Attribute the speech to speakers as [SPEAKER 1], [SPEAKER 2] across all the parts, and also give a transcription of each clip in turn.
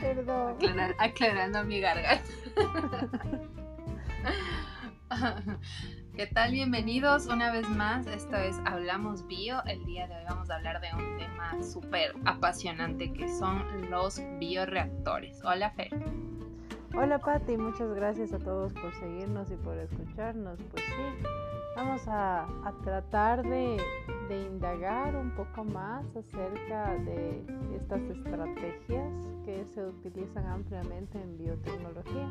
[SPEAKER 1] Perdón.
[SPEAKER 2] aclarando mi garganta. ¿Qué tal? Bienvenidos una vez más. Esto es Hablamos Bio. El día de hoy vamos a hablar de un tema súper apasionante que son los bioreactores. Hola, Fer.
[SPEAKER 1] Hola, Patti. Muchas gracias a todos por seguirnos y por escucharnos. Pues sí, vamos a, tratar de, indagar un poco más acerca de estas estrategias que se utilizan ampliamente en biotecnología.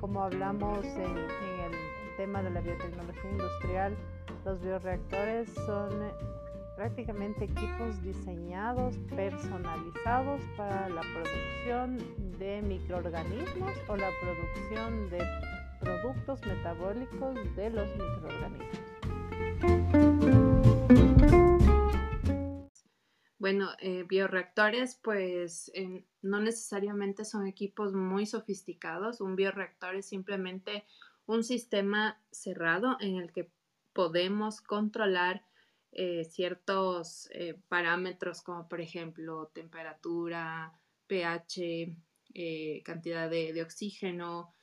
[SPEAKER 1] Como hablamos en, el tema de la biotecnología industrial, los bioreactores son prácticamente equipos diseñados, personalizados para la producción de microorganismos o la producción de productos metabólicos de los microorganismos.
[SPEAKER 2] Bueno, eh, bioreactores pues no necesariamente son equipos muy sofisticados. Un bioreactor es simplemente un sistema cerrado en el que podemos controlar eh, ciertos eh, parámetros como por ejemplo temperatura, pH, cantidad de oxígeno,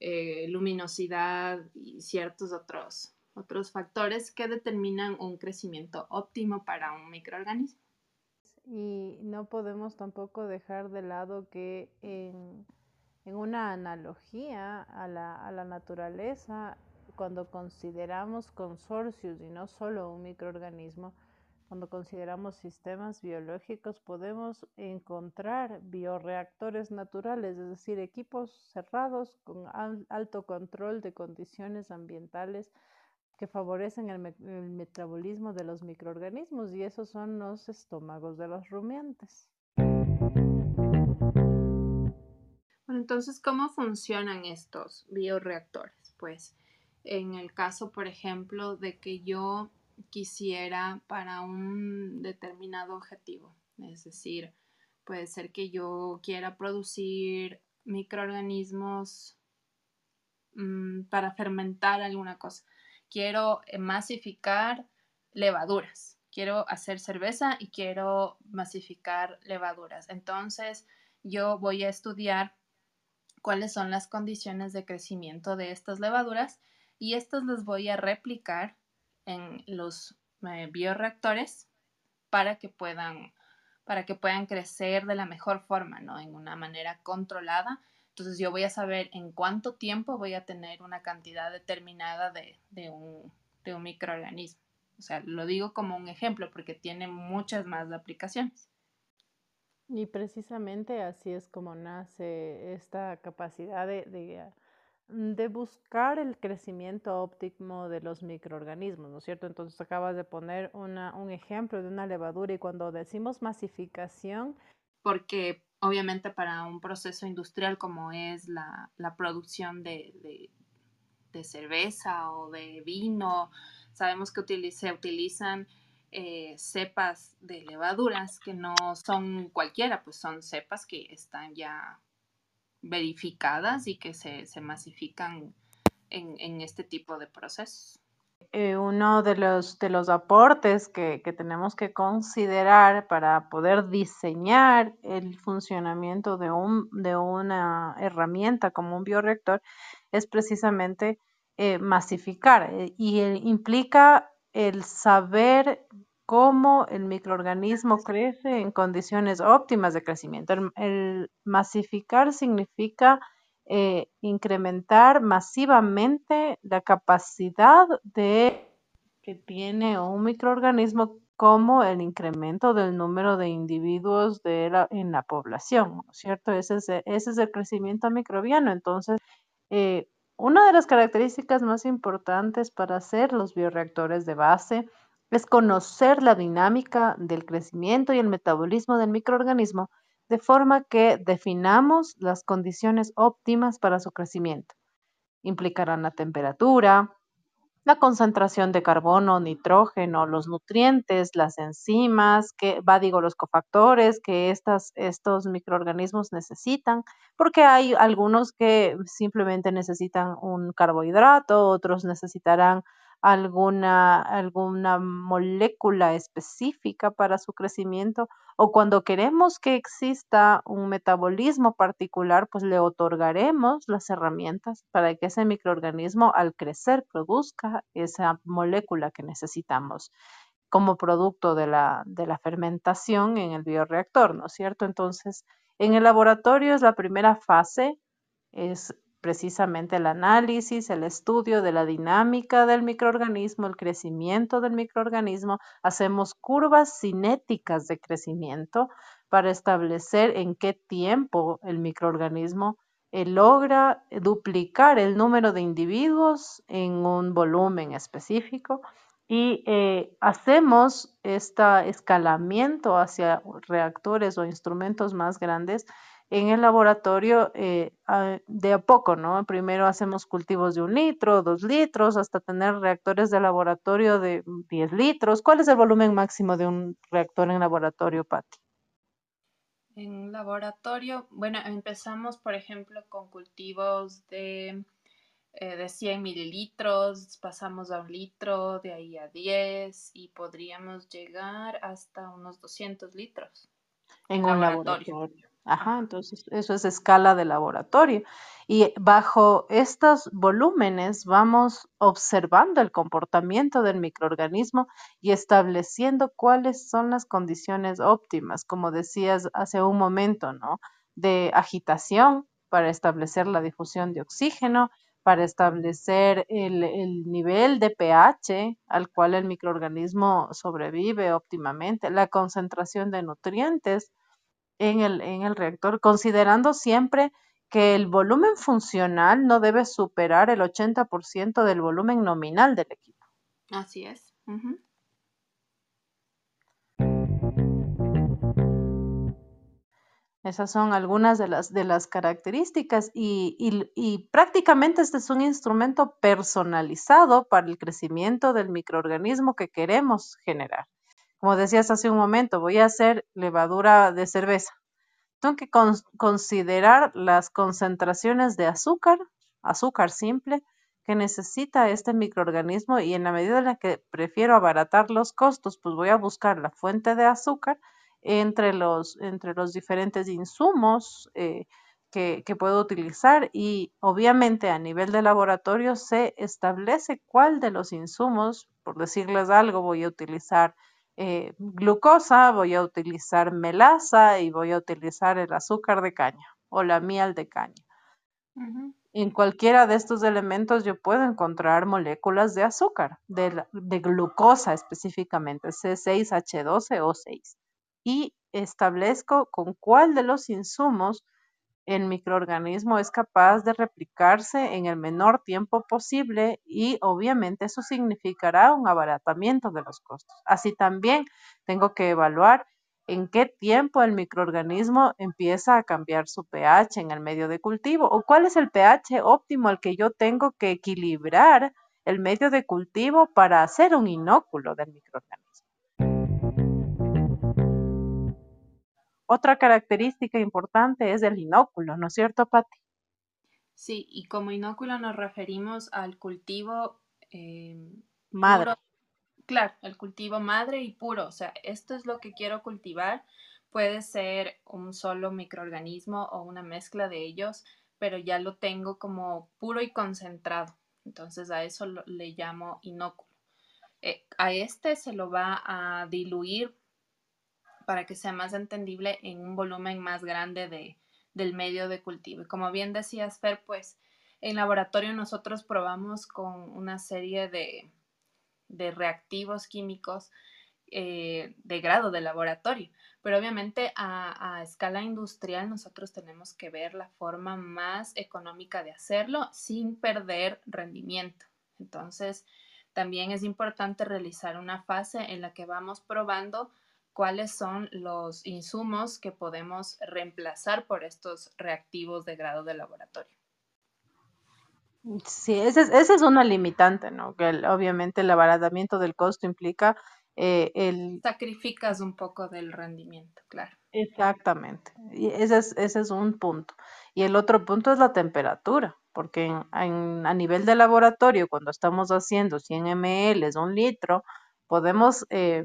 [SPEAKER 2] eh, luminosidad y ciertos otros, otros factores que determinan un crecimiento óptimo para un microorganismo.
[SPEAKER 1] Y no podemos tampoco dejar de lado que en, una analogía a la, a la naturaleza, cuando consideramos consorcios y no solo un microorganismo, cuando consideramos sistemas biológicos, podemos encontrar bioreactores naturales, es decir, equipos cerrados con alto control de condiciones ambientales que favorecen el, metabolismo de los microorganismos y esos son los estómagos de los rumiantes.
[SPEAKER 2] Bueno, entonces, ¿cómo funcionan estos bioreactores? Pues en el caso, por ejemplo, de que yo quisiera para un determinado objetivo. Es decir, puede ser que yo quiera producir microorganismos mm, para fermentar alguna cosa. Quiero masificar levaduras. Quiero hacer cerveza y quiero masificar levaduras. Entonces, yo voy a estudiar cuáles son las condiciones de crecimiento de estas levaduras y estas las voy a replicar en los eh, bioreactores para que puedan para que puedan crecer de la mejor forma, ¿no? En una manera controlada. Entonces yo voy a saber en cuánto tiempo voy a tener una cantidad determinada de, de, un, de un microorganismo. O sea, lo digo como un ejemplo porque tiene muchas más aplicaciones.
[SPEAKER 1] Y precisamente así es como nace esta capacidad de, de de buscar el crecimiento óptimo de los microorganismos, ¿no es cierto? Entonces acabas de poner un ejemplo de una levadura y cuando decimos masificación...
[SPEAKER 2] Porque obviamente para un proceso industrial como es la, producción de, cerveza o de vino, sabemos que se utilizan eh, cepas de levaduras que no son cualquiera, pues son cepas que están ya verificadas y que se, masifican en, este tipo de procesos.
[SPEAKER 1] Eh, uno de los, de los aportes que, tenemos que considerar para poder diseñar el funcionamiento de, un, de una herramienta como un bioreactor es precisamente eh, masificar eh, y implica el saber cómo el microorganismo crece en condiciones óptimas de crecimiento. El, masificar significa eh, incrementar masivamente la capacidad de que tiene un microorganismo como el incremento del número de individuos de en la población, ¿no es cierto? Ese es, ese es el crecimiento microbiano. Entonces, eh, una de las características más importantes para hacer los bioreactores de base es conocer la dinámica del crecimiento y el metabolismo del microorganismo de forma que definamos las condiciones óptimas para su crecimiento. Implicarán la temperatura, la concentración de carbono, nitrógeno, los nutrientes, las enzimas, que, va, digo, los cofactores que estos microorganismos necesitan, porque hay algunos que simplemente necesitan un carbohidrato, otros necesitarán alguna, alguna molécula específica para su crecimiento, o cuando queremos que exista un metabolismo particular, pues le otorgaremos las herramientas para que ese microorganismo al crecer produzca esa molécula que necesitamos como producto de la, de la fermentación en el bioreactor, ¿no es cierto? Entonces, en el laboratorio es la primera fase, es precisamente el análisis, el estudio de la dinámica del microorganismo, el crecimiento del microorganismo. Hacemos curvas cinéticas de crecimiento para establecer en qué tiempo el microorganismo eh, logra duplicar el número de individuos en un volumen específico y eh, hacemos este escalamiento hacia reactores o instrumentos más grandes en el laboratorio eh, de a poco, ¿no? Primero hacemos cultivos de un litro, dos litros, hasta tener reactores de laboratorio de 10 litros. ¿Cuál es el volumen máximo de un reactor en laboratorio, Patti?
[SPEAKER 2] En laboratorio, bueno, empezamos, por ejemplo, con cultivos de, eh, de 100 mililitros, pasamos a un litro, de ahí a 10 y podríamos llegar hasta unos 200 litros.
[SPEAKER 1] En un laboratorio. Ajá, entonces eso es escala de laboratorio. Y bajo estos volúmenes vamos observando el comportamiento del microorganismo y estableciendo cuáles son las condiciones óptimas, como decías hace un momento, ¿no? De agitación para establecer la difusión de oxígeno, para establecer el, el nivel de pH al cual el microorganismo sobrevive óptimamente, la concentración de nutrientes en el, en el reactor, considerando siempre que el volumen funcional no debe superar el 80% del volumen nominal del equipo.
[SPEAKER 2] Así es.
[SPEAKER 1] Esas son algunas de las, de las características y, y, prácticamente este es un instrumento personalizado para el crecimiento del microorganismo que queremos generar. Como decías hace un momento, voy a hacer levadura de cerveza. Tengo que considerar las concentraciones de azúcar, azúcar simple, que necesita este microorganismo y en la medida en la que prefiero abaratar los costos, pues voy a buscar la fuente de azúcar entre los, entre los diferentes insumos eh, que, que, puedo utilizar y obviamente a nivel de laboratorio se establece cuál de los insumos, por decirles algo, voy a utilizar eh, glucosa, voy a utilizar melaza y voy a utilizar el azúcar de caña o la miel de caña. En cualquiera de estos elementos yo puedo encontrar moléculas de azúcar, de, de glucosa específicamente, C6H12O6. Y establezco con cuál de los insumos el microorganismo es capaz de replicarse en el menor tiempo posible y obviamente eso significará un abaratamiento de los costos. Así también tengo que evaluar en qué tiempo el microorganismo empieza a cambiar su pH en el medio de cultivo o cuál es el pH óptimo al que yo tengo que equilibrar el medio de cultivo para hacer un inóculo del microorganismo. Otra característica importante es el inóculo, ¿no es cierto, Patti?
[SPEAKER 2] Sí, y como inóculo nos referimos al cultivo eh,
[SPEAKER 1] madre.
[SPEAKER 2] Claro, el cultivo madre y puro. O sea, esto es lo que quiero cultivar. Puede ser un solo microorganismo o una mezcla de ellos, pero ya lo tengo como puro y concentrado. Entonces a eso le llamo inóculo. Eh, a este se lo va a diluir para que sea más entendible en un volumen más grande de, del medio de cultivo. Y como bien decías, Fer, pues en laboratorio nosotros probamos con una serie de, de reactivos químicos eh, de grado de laboratorio, pero obviamente a, a, escala industrial nosotros tenemos que ver la forma más económica de hacerlo sin perder rendimiento. Entonces, también es importante realizar una fase en la que vamos probando cuáles son los insumos que podemos reemplazar por estos reactivos de grado de laboratorio.
[SPEAKER 1] Sí, esa es, es, una limitante, ¿no? Que obviamente el abaratamiento del costo implica eh, el...
[SPEAKER 2] Sacrificas un poco del rendimiento, claro.
[SPEAKER 1] Exactamente. Y ese es, ese es un punto. Y el otro punto es la temperatura, porque en, a nivel de laboratorio, cuando estamos haciendo 100 ml, un litro, podemos eh,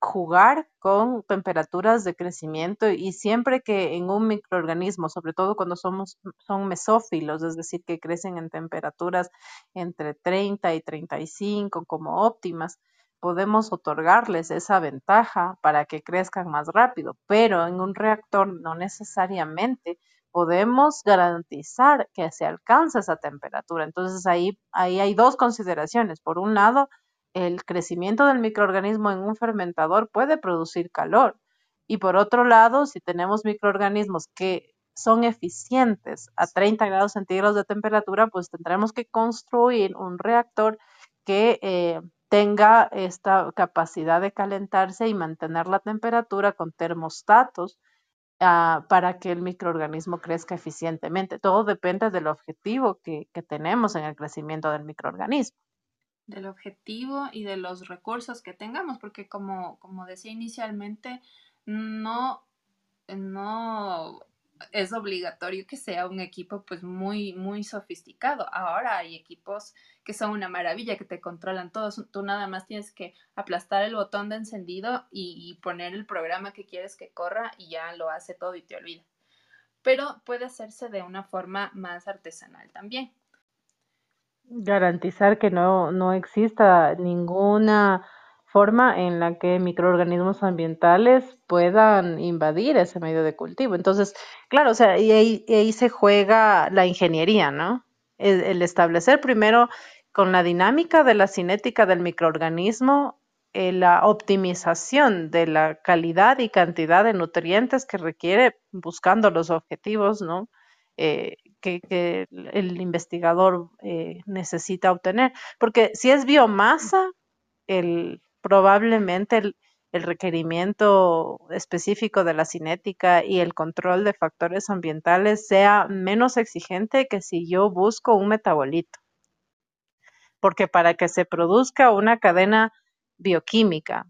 [SPEAKER 1] jugar con temperaturas de crecimiento y siempre que en un microorganismo, sobre todo cuando somos, son mesófilos, es decir, que crecen en temperaturas entre 30 y 35 como óptimas, podemos otorgarles esa ventaja para que crezcan más rápido, pero en un reactor no necesariamente podemos garantizar que se alcance esa temperatura. Entonces ahí, ahí hay dos consideraciones. Por un lado, el crecimiento del microorganismo en un fermentador puede producir calor. Y por otro lado, si tenemos microorganismos que son eficientes a 30 grados centígrados de temperatura, pues tendremos que construir un reactor que eh, tenga esta capacidad de calentarse y mantener la temperatura con termostatos ah, para que el microorganismo crezca eficientemente. Todo depende del objetivo que tenemos en el crecimiento del microorganismo
[SPEAKER 2] del objetivo y de los recursos que tengamos, porque como, como decía inicialmente, no, no es obligatorio que sea un equipo pues muy, muy sofisticado. Ahora hay equipos que son una maravilla, que te controlan todos. Tú nada más tienes que aplastar el botón de encendido y, y poner el programa que quieres que corra y ya lo hace todo y te olvida. Pero puede hacerse de una forma más artesanal también
[SPEAKER 1] garantizar que no, no exista ninguna forma en la que microorganismos ambientales puedan invadir ese medio de cultivo. Entonces, claro, o sea, y ahí, se juega la ingeniería, ¿no? El, establecer primero con la dinámica de la cinética del microorganismo eh, la optimización de la calidad y cantidad de nutrientes que requiere buscando los objetivos, ¿no? Eh, que, el investigador eh, necesita obtener. Porque si es biomasa, el, probablemente el, requerimiento específico de la cinética y el control de factores ambientales sea menos exigente que si yo busco un metabolito. Porque para que se produzca una cadena bioquímica,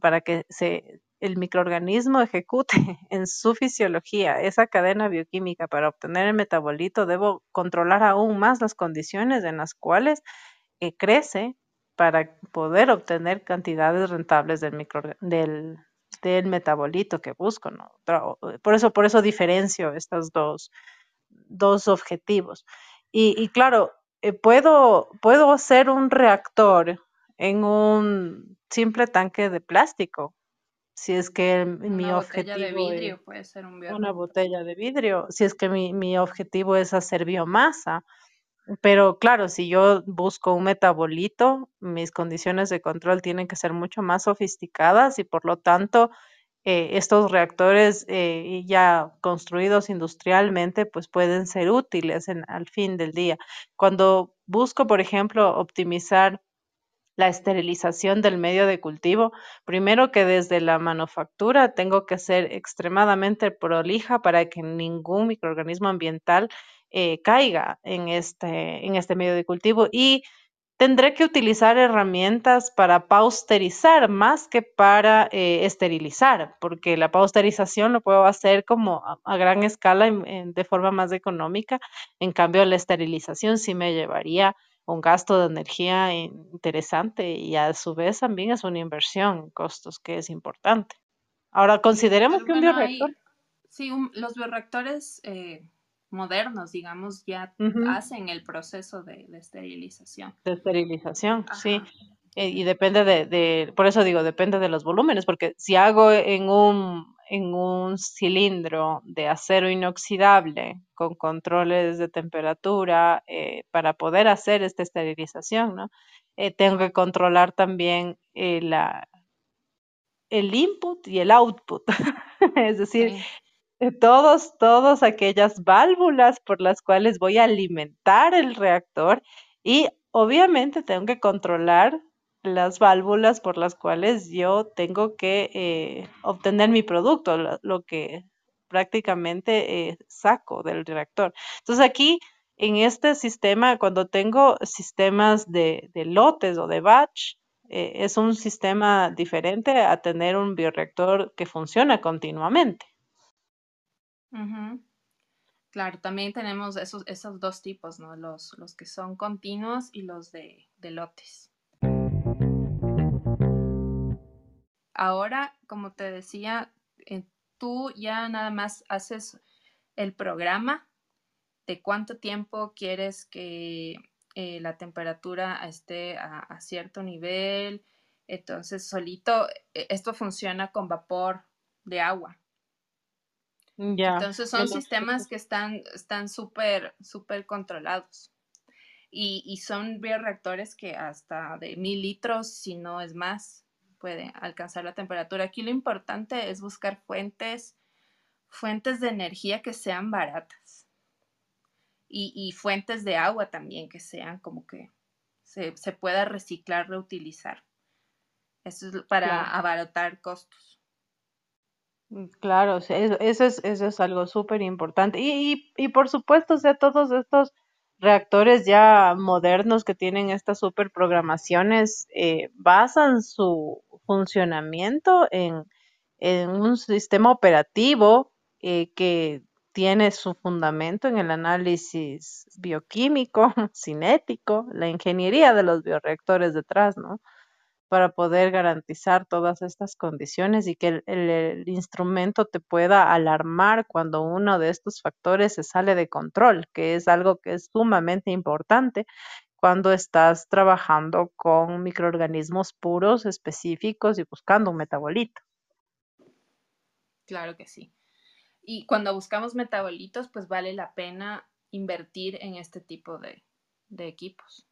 [SPEAKER 1] para que se el microorganismo ejecute en su fisiología esa cadena bioquímica para obtener el metabolito, debo controlar aún más las condiciones en las cuales eh, crece para poder obtener cantidades rentables del, metabolito que busco. ¿no? Por, eso, por eso diferencio estos dos, dos objetivos. Y, claro, eh, puedo, puedo hacer un reactor en un simple tanque de plástico si es que mi objetivo de vidrio puede ser un una botella de vidrio, si es que mi, mi objetivo es hacer biomasa. Pero claro, si yo busco un metabolito, mis condiciones de control tienen que ser mucho más sofisticadas y por lo tanto eh, estos reactores eh, ya construidos industrialmente pues pueden ser útiles en, al fin del día. Cuando busco, por ejemplo, optimizar la esterilización del medio de cultivo, primero que desde la manufactura tengo que ser extremadamente prolija para que ningún microorganismo ambiental eh, caiga en este, en este medio de cultivo y tendré que utilizar herramientas para pausterizar más que para eh, esterilizar, porque la pausterización lo puedo hacer como a, gran escala de forma más económica, en cambio la esterilización sí me llevaría un gasto de energía interesante y a su vez también es una inversión en costos que es importante. Ahora, consideremos que un bioreactor...
[SPEAKER 2] sí, los bioreactores eh, modernos, digamos, ya hacen el proceso de, esterilización.
[SPEAKER 1] De esterilización, sí. Eh, y depende de, de, por eso digo, depende de los volúmenes, porque si hago en un en un cilindro de acero inoxidable con controles de temperatura eh, para poder hacer esta esterilización, ¿no? Eh, tengo que controlar también eh, la, el input y el output, es decir, todos, todas aquellas válvulas por las cuales voy a alimentar el reactor y obviamente tengo que controlar las válvulas por las cuales yo tengo que eh, obtener mi producto, lo, que prácticamente eh, saco del reactor. Entonces aquí en este sistema, cuando tengo sistemas de, lotes o de batch, eh, es un sistema diferente a tener un bioreactor que funciona continuamente.
[SPEAKER 2] Claro, también tenemos esos, esos dos tipos, ¿no? Los, los que son continuos y los de lotes. Ahora, como te decía, eh, tú ya nada más haces el programa de cuánto tiempo quieres que eh, la temperatura esté a, cierto nivel. Entonces, solito, e, esto funciona con vapor de agua. Ya. Entonces, son sistemas que están súper, súper controlados. Y, y, son bioreactores que hasta de mil litros, si no es más, puede alcanzar la temperatura. Aquí lo importante es buscar fuentes, fuentes de energía que sean baratas y, fuentes de agua también que sean como que se, pueda reciclar, reutilizar. Eso es para abaratar costos.
[SPEAKER 1] Mm, claro, eso, es, eso es algo súper importante. Y, y, por supuesto, o sea, todos estos reactores ya modernos que tienen estas super programaciones eh, basan su funcionamiento en, en un sistema operativo eh, que tiene su fundamento en el análisis bioquímico, cinético, la ingeniería de los bioreactores detrás, ¿no? Para poder garantizar todas estas condiciones y que el, instrumento te pueda alarmar cuando uno de estos factores se sale de control, que es algo que es sumamente importante cuando estás trabajando con microorganismos puros específicos y buscando un metabolito.
[SPEAKER 2] Claro que sí. Y cuando buscamos metabolitos, pues vale la pena invertir en este tipo de, equipos.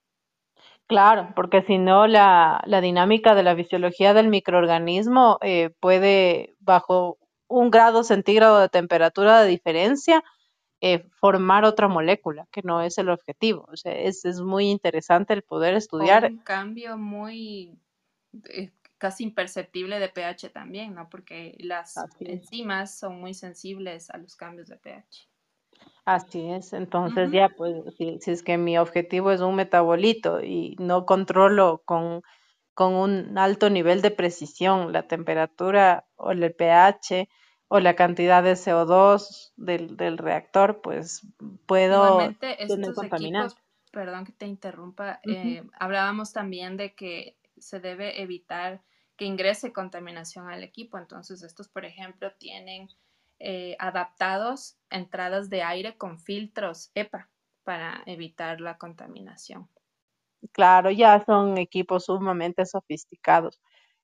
[SPEAKER 1] Claro, porque si no, la, dinámica de la fisiología del microorganismo eh, puede, bajo un grado centígrado de temperatura de diferencia, eh, formar otra molécula, que no es el objetivo. O sea, es, muy interesante el poder estudiar.
[SPEAKER 2] un cambio muy eh, casi imperceptible de pH también, ¿no? Porque las enzimas son muy sensibles a los cambios de pH.
[SPEAKER 1] Así es, entonces ya, pues, si, es que mi objetivo es un metabolito y no controlo con, con un alto nivel de precisión la temperatura o el pH o la cantidad de CO2 del, del reactor, pues puedo
[SPEAKER 2] Igualmente, estos equipos, perdón que te interrumpa, eh, hablábamos también de que se debe evitar que ingrese contaminación al equipo. Entonces, estos, por ejemplo, tienen eh, adaptados entradas de aire con filtros EPA para evitar la contaminación.
[SPEAKER 1] Claro, ya son equipos sumamente sofisticados.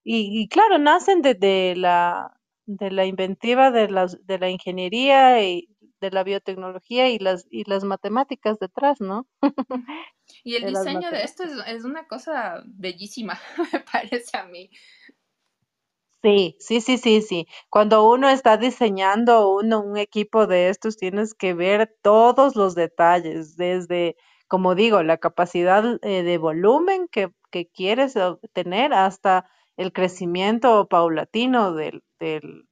[SPEAKER 1] Y, claro, nacen de, la, de la inventiva de, las, de la ingeniería y de la biotecnología y las, y las matemáticas detrás, ¿no?
[SPEAKER 2] Y el diseño de esto es, es, una cosa bellísima, me parece a mí.
[SPEAKER 1] Sí, sí, sí, sí, sí. Cuando uno está diseñando uno, un equipo de estos, tienes que ver todos los detalles, desde, como digo, la capacidad eh, de volumen que, que quieres tener hasta el crecimiento paulatino del, del,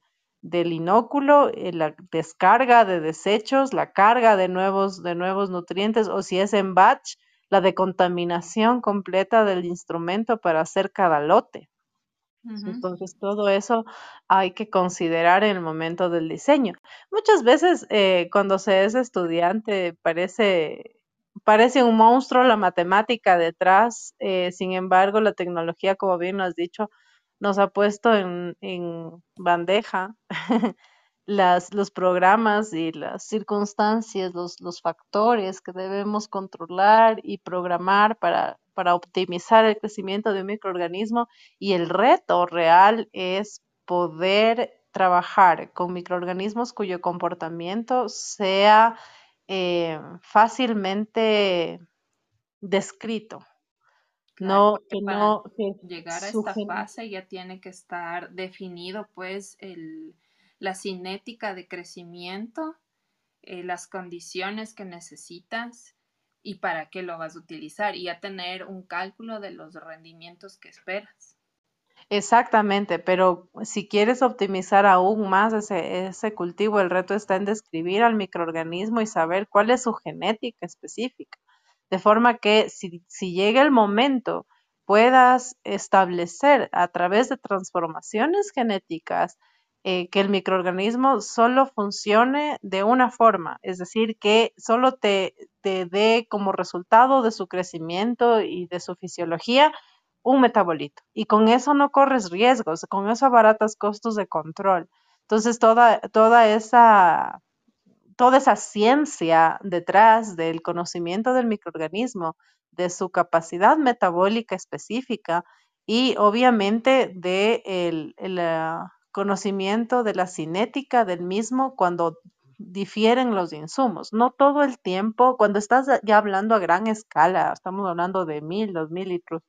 [SPEAKER 1] del inóculo, eh, la descarga de desechos, la carga de nuevos, de nuevos nutrientes, o si es en batch, la decontaminación completa del instrumento para hacer cada lote. Entonces, todo eso hay que considerar en el momento del diseño. Muchas veces eh, cuando se es estudiante parece, parece un monstruo la matemática detrás, eh, sin embargo, la tecnología, como bien lo has dicho, nos ha puesto en, en bandeja las, los programas y las circunstancias, los, los factores que debemos controlar y programar para, para optimizar el crecimiento de un microorganismo y el reto real es poder trabajar con microorganismos cuyo comportamiento sea eh, fácilmente descrito.
[SPEAKER 2] no, que no llegar a esta fase ya tiene que estar definido pues el, la cinética de crecimiento, eh, las condiciones que necesitas y para qué lo vas a utilizar y a tener un cálculo de los rendimientos que esperas.
[SPEAKER 1] Exactamente, pero si quieres optimizar aún más ese, ese cultivo, el reto está en describir al microorganismo y saber cuál es su genética específica, de forma que si, si llega el momento puedas establecer a través de transformaciones genéticas eh, que el microorganismo solo funcione de una forma, es decir, que solo te, te dé como resultado de su crecimiento y de su fisiología un metabolito y con eso no corres riesgos, con eso abaratas costos de control. Entonces, toda, toda esa toda esa ciencia detrás del conocimiento del microorganismo, de su capacidad metabólica específica y obviamente de el, ah, conocimiento de la cinética del mismo cuando difieren los insumos. No todo el tiempo, cuando estás ya hablando a gran escala, estamos hablando de mil, dos mil litros,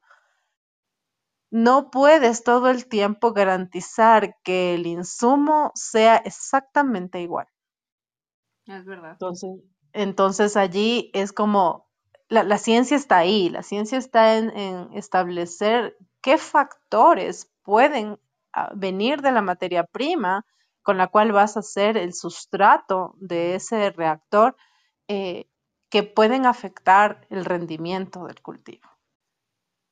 [SPEAKER 1] no puedes todo el tiempo garantizar que el insumo sea exactamente igual.
[SPEAKER 2] Es verdad.
[SPEAKER 1] Entonces, entonces allí es como, la, ciencia está ahí, la ciencia está en, establecer qué factores pueden venir de la materia prima con la cual vas a hacer el sustrato de ese reactor eh, que pueden afectar el rendimiento del cultivo.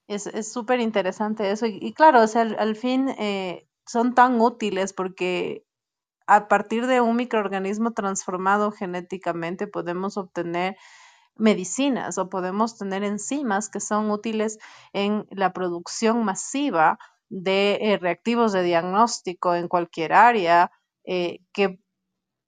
[SPEAKER 1] Es súper interesante eso y, claro, o al, fin eh, son tan útiles porque a partir de un microorganismo transformado genéticamente podemos obtener medicinas o podemos tener enzimas que son útiles en la producción masiva de eh, reactivos de diagnóstico en cualquier área eh, que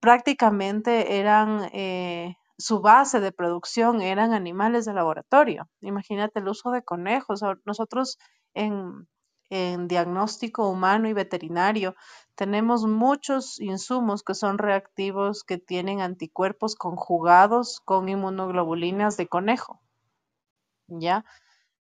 [SPEAKER 1] prácticamente eran eh, su base de producción eran animales de laboratorio. Imagínate el uso de conejos. Nosotros en, en diagnóstico humano y veterinario tenemos muchos insumos que son reactivos que tienen anticuerpos conjugados con inmunoglobulinas de conejo. ¿Ya?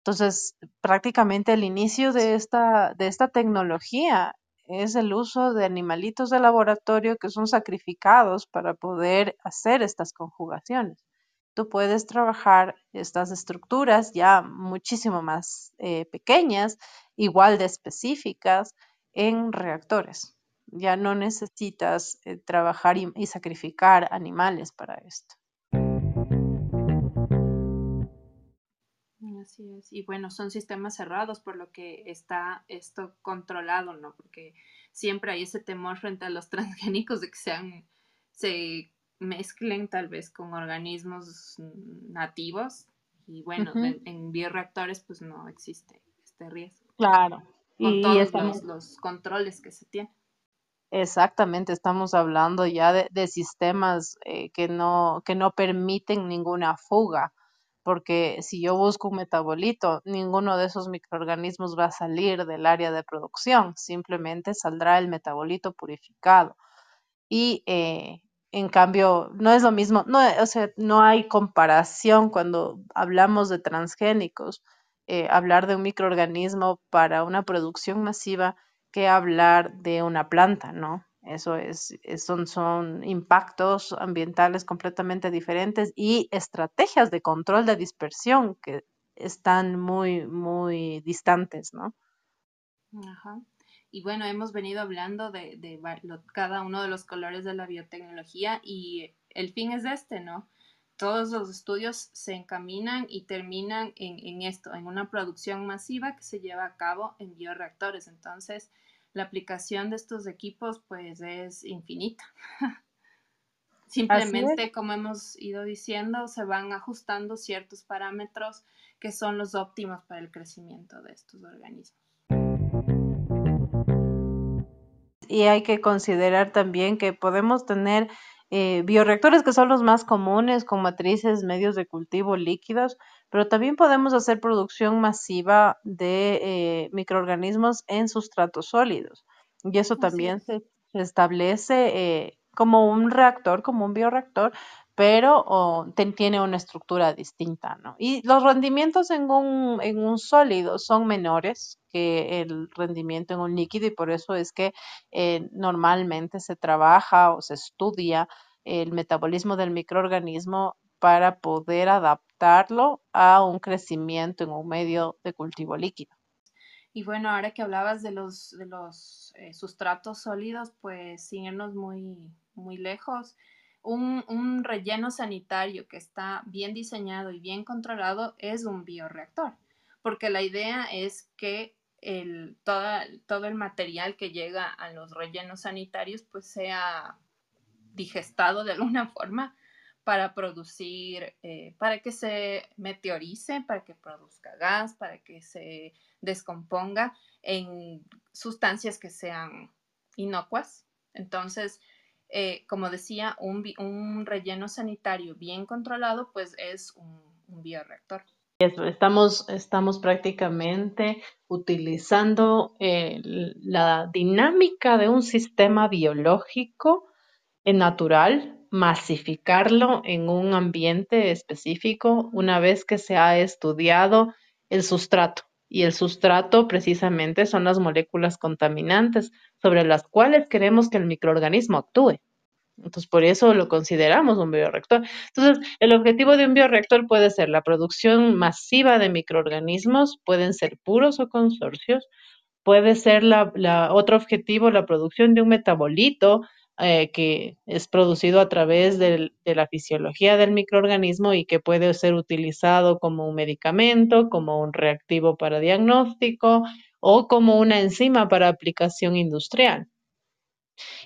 [SPEAKER 1] Entonces, prácticamente el inicio de esta, de esta tecnología es el uso de animalitos de laboratorio que son sacrificados para poder hacer estas conjugaciones. Tú puedes trabajar estas estructuras ya muchísimo más eh, pequeñas, igual de específicas, en reactores. Ya no necesitas eh, trabajar y, sacrificar animales para esto.
[SPEAKER 2] Así es. Y bueno, son sistemas cerrados, por lo que está esto controlado, ¿no? Porque siempre hay ese temor frente a los transgénicos de que sean, se mezclen tal vez con organismos nativos. Y bueno, en, bioreactores pues no existe este riesgo.
[SPEAKER 1] Claro.
[SPEAKER 2] Con todos los controles que se tienen.
[SPEAKER 1] Exactamente, estamos hablando ya de, sistemas eh, que, no, que no permiten ninguna fuga, porque si yo busco un metabolito, ninguno de esos microorganismos va a salir del área de producción, simplemente saldrá el metabolito purificado. Y eh, en cambio, no es lo mismo, no, o sea, no hay comparación cuando hablamos de transgénicos, eh, hablar de un microorganismo para una producción masiva que hablar de una planta, ¿no? Eso es, son, son impactos ambientales completamente diferentes y estrategias de control de dispersión que están muy, muy distantes, ¿no?
[SPEAKER 2] Ajá. Y bueno, hemos venido hablando de, de, cada uno de los colores de la biotecnología y el fin es este, ¿no? Todos los estudios se encaminan y terminan en, en esto, en una producción masiva que se lleva a cabo en bioreactores. Entonces, la aplicación de estos equipos pues es infinita. Simplemente, como hemos ido diciendo, se van ajustando ciertos parámetros que son los óptimos para el crecimiento de estos organismos.
[SPEAKER 1] Y hay que considerar también que podemos tener eh, bioreactores que son los más comunes con matrices, medios de cultivo líquidos, pero también podemos hacer producción masiva de eh, microorganismos en sustratos sólidos. Y eso también se, establece eh, como un reactor, como un bioreactor, pero tiene una estructura distinta, ¿no? Y los rendimientos en un, en un sólido son menores que el rendimiento en un líquido y por eso es que eh, normalmente se trabaja o se estudia el metabolismo del microorganismo para poder adaptarlo a un crecimiento en un medio de cultivo líquido.
[SPEAKER 2] Y bueno, ahora que hablabas de los, de los eh, sustratos sólidos, pues sin irnos muy, muy lejos, un, relleno sanitario que está bien diseñado y bien controlado es un bioreactor, porque la idea es que el, todo el material que llega a los rellenos sanitarios pues sea digestado de alguna forma para producir, eh, para que se meteorice, para que produzca gas, para que se descomponga en sustancias que sean inocuas. Entonces, eh, como decía, un, relleno sanitario bien controlado, pues es un, bioreactor.
[SPEAKER 1] Estamos, estamos prácticamente utilizando eh, la dinámica de un sistema biológico natural, masificarlo en un ambiente específico una vez que se ha estudiado el sustrato. Y el sustrato precisamente son las moléculas contaminantes sobre las cuales queremos que el microorganismo actúe. Entonces, por eso lo consideramos un bioreactor. Entonces, el objetivo de un bioreactor puede ser la producción masiva de microorganismos, pueden ser puros o consorcios, puede ser la, otro objetivo, la producción de un metabolito eh, que es producido a través de la fisiología del microorganismo y que puede ser utilizado como un medicamento, como un reactivo para diagnóstico o como una enzima para aplicación industrial.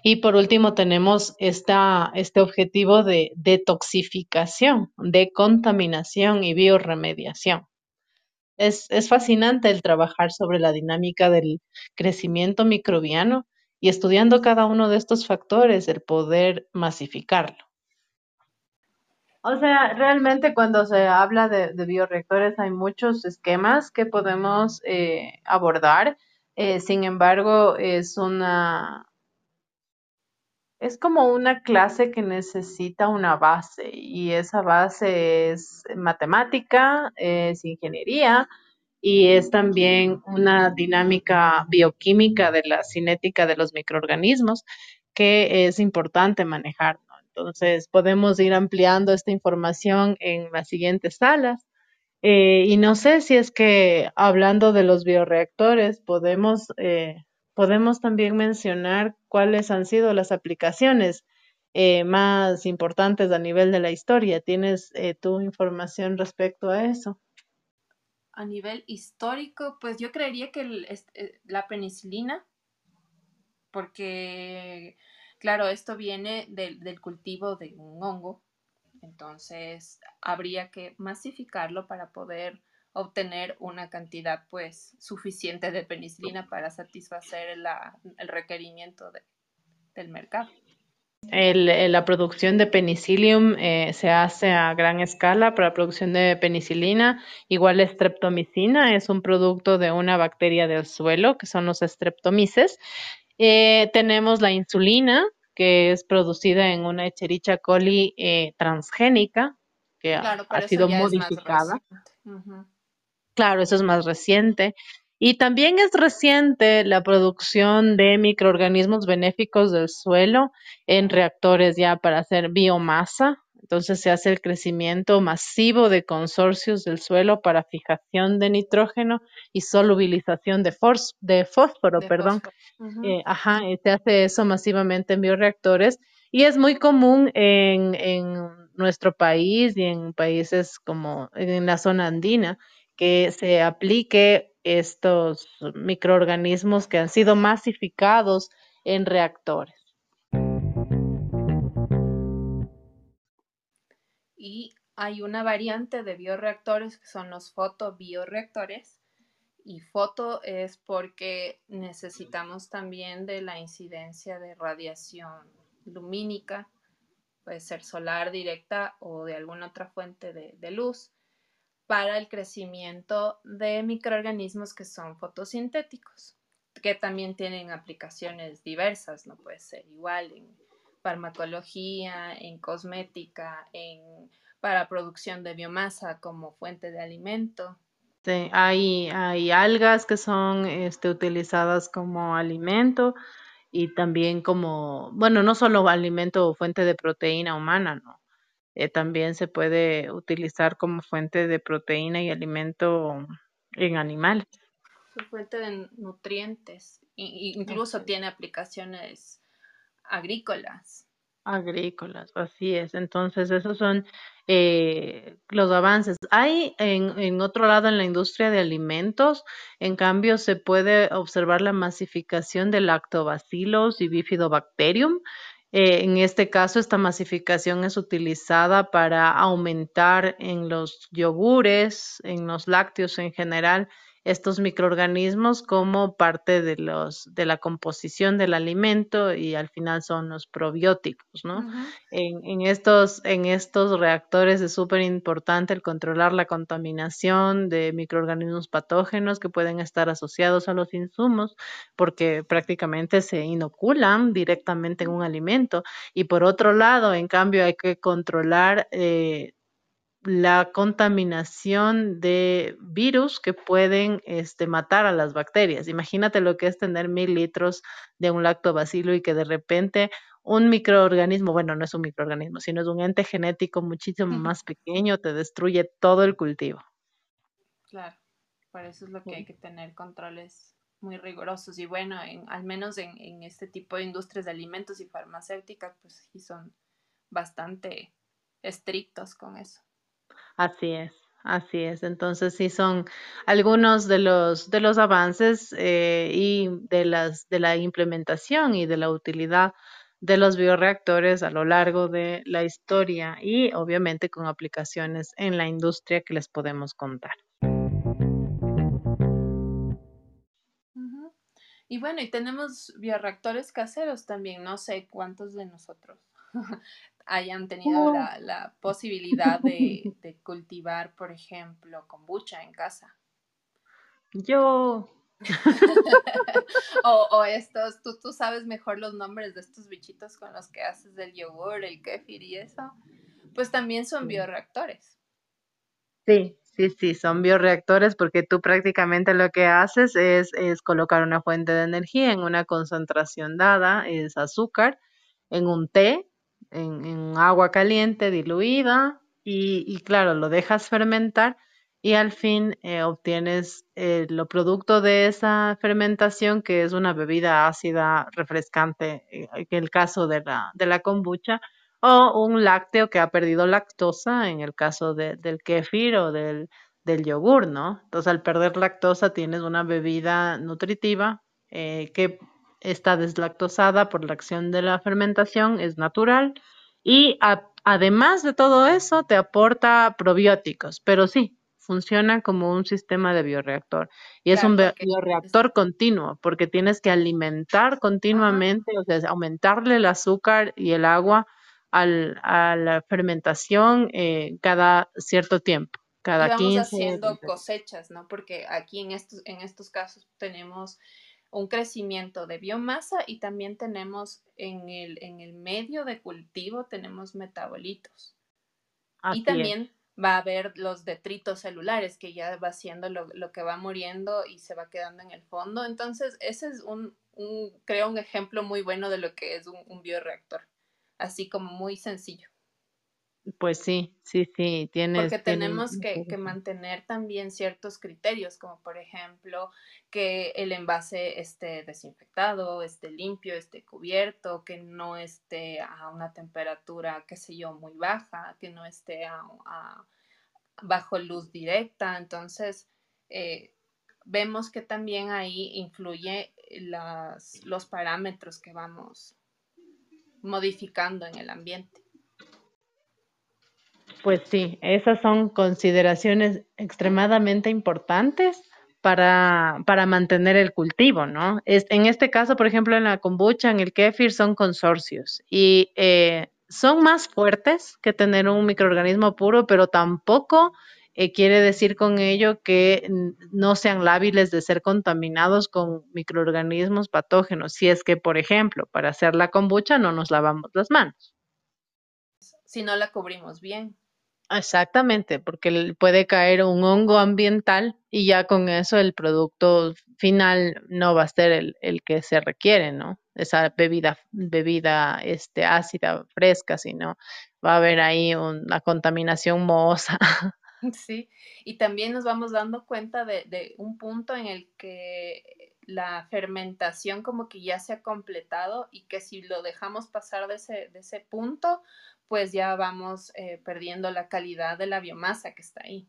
[SPEAKER 1] Y por último tenemos este objetivo de detoxificación, de contaminación y bioremediación. Es fascinante el trabajar sobre la dinámica del crecimiento microbiano y estudiando cada uno de estos factores, el poder masificarlo. O sea, realmente cuando se habla de, bioreactores hay muchos esquemas que podemos eh, abordar. Eh, sin embargo, es una, es como una clase que necesita una base y esa base es matemática, es ingeniería y es también una dinámica bioquímica de la cinética de los microorganismos que es importante manejar. Entonces, podemos ir ampliando esta información en las siguientes salas. Eh, y no sé si es que hablando de los bioreactores, podemos eh, podemos también mencionar cuáles han sido las aplicaciones eh, más importantes a nivel de la historia. ¿Tienes tu información respecto a eso?
[SPEAKER 2] A nivel histórico, pues yo creería que eh, la penicilina, porque, claro, esto viene del cultivo de un hongo, entonces habría que masificarlo para poder obtener una cantidad pues suficiente de penicilina para satisfacer el requerimiento del mercado.
[SPEAKER 1] La producción de penicillium eh, se hace a gran escala para la producción de penicilina. Igual la streptomicina es un producto de una bacteria del suelo, que son los streptomices. Eh, tenemos la insulina, que es producida en una Echerichia coli eh, transgénica, que ha, sido modificada. Claro, eso es más reciente. Y también es reciente la producción de microorganismos benéficos del suelo en reactores ya para hacer biomasa. Entonces se hace el crecimiento masivo de consorcios del suelo para fijación de nitrógeno y solubilización de, de fósforo. perdón. Eh, ajá, se hace eso masivamente en bioreactores y es muy común en, en nuestro país y en países como en la zona andina que se aplique estos microorganismos que han sido masificados en reactores.
[SPEAKER 2] Y hay una variante de bioreactores que son los fotobioreactores. Y foto es porque necesitamos también de la incidencia de radiación lumínica, puede ser solar directa o de alguna otra fuente de, de luz para el crecimiento de microorganismos que son fotosintéticos, que también tienen aplicaciones diversas, no puede ser igual en farmacología, en cosmética, en para producción de biomasa como fuente de alimento.
[SPEAKER 1] Sí, hay, hay algas que son este, utilizadas como alimento y también como, bueno, no solo alimento o fuente de proteína humana, ¿no? Eh, también se puede utilizar como fuente de proteína y alimento en animales.
[SPEAKER 2] fuente de nutrientes, incluso tiene aplicaciones agrícolas.
[SPEAKER 1] Agrícolas, así es. Entonces, esos son eh, los avances. Hay en, en, otro lado, en la industria de alimentos, en cambio, se puede observar la masificación de lactobacilos y bifidobacterium, Eh, en este caso, esta masificación es utilizada para aumentar en los yogures, en los lácteos en general, estos microorganismos como parte de, los, de la composición del alimento y al final son los probióticos, ¿no? en, en, estos, en estos reactores es súper importante el controlar la contaminación de microorganismos patógenos que pueden estar asociados a los insumos porque prácticamente se inoculan directamente en un alimento y por otro lado, en cambio, hay que controlar eh, la contaminación de virus que pueden este, matar a las bacterias. Imagínate lo que es tener mil litros de un lactobacilo y que de repente un microorganismo, bueno, no es un microorganismo, sino es un ente genético muchísimo más pequeño, te destruye todo el cultivo.
[SPEAKER 2] Claro, por eso es lo que hay que tener controles muy rigurosos y bueno, en, al menos en, en este tipo de industrias de alimentos y farmacéuticas, pues sí son bastante estrictos con eso.
[SPEAKER 1] Así es, así es. Entonces sí son algunos de los de los avances eh, y de las de la implementación y de la utilidad de los bioreactores a lo largo de la historia y obviamente con aplicaciones en la industria que les podemos contar.
[SPEAKER 2] Y bueno, y tenemos bioreactores caseros también, no sé cuántos de nosotros hayan tenido la, posibilidad de, cultivar, por ejemplo, kombucha en casa.
[SPEAKER 1] Yo.
[SPEAKER 2] o, estos, tú, tú sabes mejor los nombres de estos bichitos con los que haces el yogur, el kefir y eso. Pues también son bioreactores.
[SPEAKER 1] Sí, sí, sí, son bioreactores porque tú prácticamente lo que haces es, es colocar una fuente de energía en una concentración dada, es azúcar, en un té en, agua caliente diluida y, claro, lo dejas fermentar y al fin eh, obtienes eh, lo producto de esa fermentación que es una bebida ácida refrescante, eh, en el caso de la, de la kombucha, o un lácteo que ha perdido lactosa en el caso del kefir o del, del yogur, ¿no? Entonces al perder lactosa tienes una bebida nutritiva que está deslactosada por la acción de la fermentación, es natural y además de todo eso te aporta probióticos, pero sí, funciona como un sistema de bioreactor y es un bioreactor continuo porque tienes que alimentar continuamente, o sea, aumentarle el azúcar y el agua al, a la fermentación eh, cada cierto tiempo. Cada y vamos
[SPEAKER 2] haciendo cosechas, ¿no? Porque aquí en estos, en estos casos tenemos un crecimiento de biomasa y también tenemos en el, en el medio de cultivo tenemos metabolitos. y también va a haber los detritos celulares que ya va siendo lo, que va muriendo y se va quedando en el fondo. Entonces, ese es un, un creo, un ejemplo muy bueno de lo que es un, un bioreactor, así como muy sencillo.
[SPEAKER 1] Pues sí, sí, sí, tienes.
[SPEAKER 2] Porque tenemos que, mantener también ciertos criterios, como por ejemplo que el envase esté desinfectado, esté limpio, esté cubierto, que no esté a una temperatura, qué sé yo, muy baja, que no esté a, bajo luz directa. Entonces, eh, vemos que también ahí influye las, los parámetros que vamos modificando en el ambiente.
[SPEAKER 1] Pues sí, esas son consideraciones extremadamente importantes para, para mantener el cultivo, ¿no? Es, en este caso, por ejemplo, en la kombucha, en el kefir, son consorcios y eh, son más fuertes que tener un microorganismo puro, pero tampoco eh, quiere decir con ello que no sean lábiles de ser contaminados con microorganismos patógenos. Si es que, por ejemplo, para hacer la kombucha no nos lavamos las manos.
[SPEAKER 2] Si no la cubrimos bien.
[SPEAKER 1] Exactamente, porque puede caer un hongo ambiental y ya con eso el producto final no va a ser el, el que se requiere, ¿no? Esa bebida, bebida este, ácida, fresca, sino va a haber ahí una contaminación mohosa.
[SPEAKER 2] Sí, y también nos vamos dando cuenta de, de un punto en el que la fermentación como que ya se ha completado y que si lo dejamos pasar de ese, de ese punto, pues ya vamos eh, perdiendo la calidad de la biomasa que está ahí.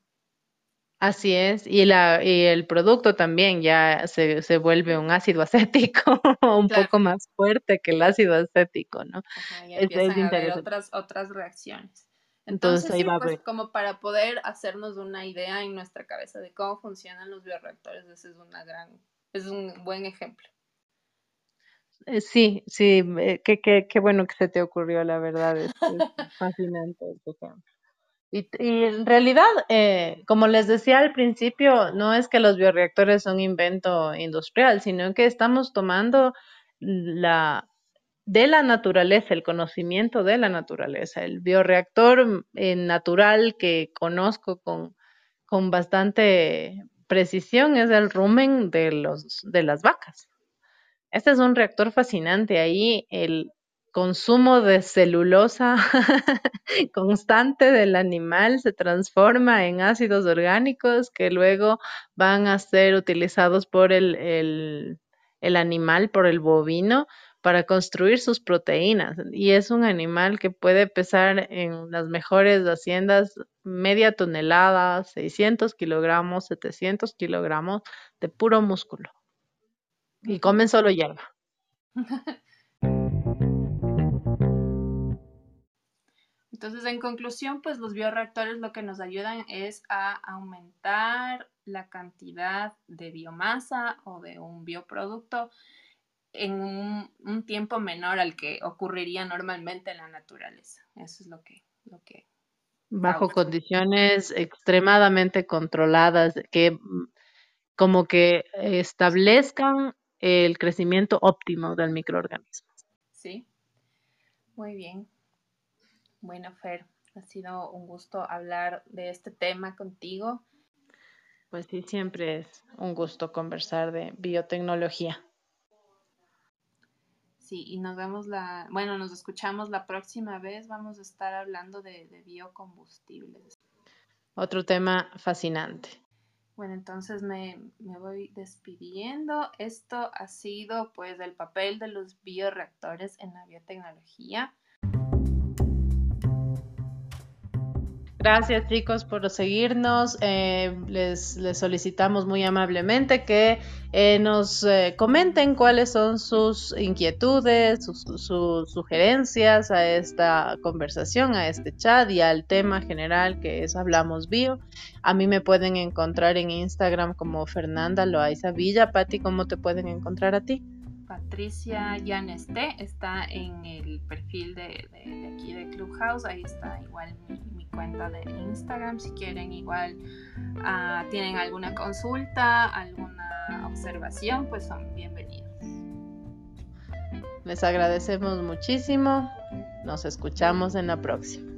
[SPEAKER 1] Así es, y, la, y el producto también ya se, se vuelve un ácido acético un poco más fuerte que el ácido acético, ¿no?
[SPEAKER 2] Ajá, empiezan a haber otras, otras reacciones. Entonces, sí, pues como para poder hacernos una idea en nuestra cabeza de cómo funcionan los bioreactores, ese es una gran, es un buen ejemplo.
[SPEAKER 1] Eh, sí, sí, eh, qué, qué, qué bueno que se te ocurrió, la verdad, es, fascinante este. Y, y, en realidad, eh, como les decía al principio, no es que los bioreactores son invento industrial, sino que estamos tomando la, de la naturaleza, el conocimiento de la naturaleza. El bioreactor eh, natural que conozco con, con bastante precisión es el rumen de, los, de las vacas. Este es un reactor fascinante. Ahí el, consumo de celulosa constante del animal se transforma en ácidos orgánicos que luego van a ser utilizados por el, el, el animal, por el bovino, para construir sus proteínas. Y es un animal que puede pesar en las mejores haciendas media tonelada, 600 kilogramos, 700 kilogramos de puro músculo. Y comen solo hierba.
[SPEAKER 2] Entonces, en conclusión, pues los bioreactores lo que nos ayudan es a aumentar la cantidad de biomasa o de un bioproducto en un, tiempo menor al que ocurriría normalmente en la naturaleza. Eso es lo que... Lo que
[SPEAKER 1] Bajo condiciones extremadamente controladas que mm, como que establezcan el crecimiento óptimo del microorganismo.
[SPEAKER 2] Sí, muy bien. Bueno, Fer, ha sido un gusto hablar de este tema contigo.
[SPEAKER 1] Pues sí, siempre es un gusto conversar de biotecnología.
[SPEAKER 2] Sí, y nos vemos la, bueno, nos escuchamos la próxima vez. Vamos a estar hablando de, de biocombustibles.
[SPEAKER 1] Otro tema fascinante.
[SPEAKER 2] Bueno, entonces me, me, voy despidiendo. Esto ha sido pues el papel de los bioreactores en la biotecnología.
[SPEAKER 1] Gracias chicos por seguirnos. Eh, les, les, solicitamos muy amablemente que eh, nos eh, comenten cuáles son sus inquietudes, sus, sugerencias a esta conversación, a este chat y al tema general que es Hablamos Bio. A mí me pueden encontrar en Instagram como Fernanda Loaiza Villa. Patti, ¿cómo te pueden encontrar a ti?
[SPEAKER 2] Patricia Yaneste está en el perfil de, aquí de Clubhouse, ahí está igual mi, cuenta de Instagram, si quieren igual uh, tienen alguna consulta, alguna observación, pues son bienvenidos.
[SPEAKER 1] Les agradecemos muchísimo, nos escuchamos en la próxima.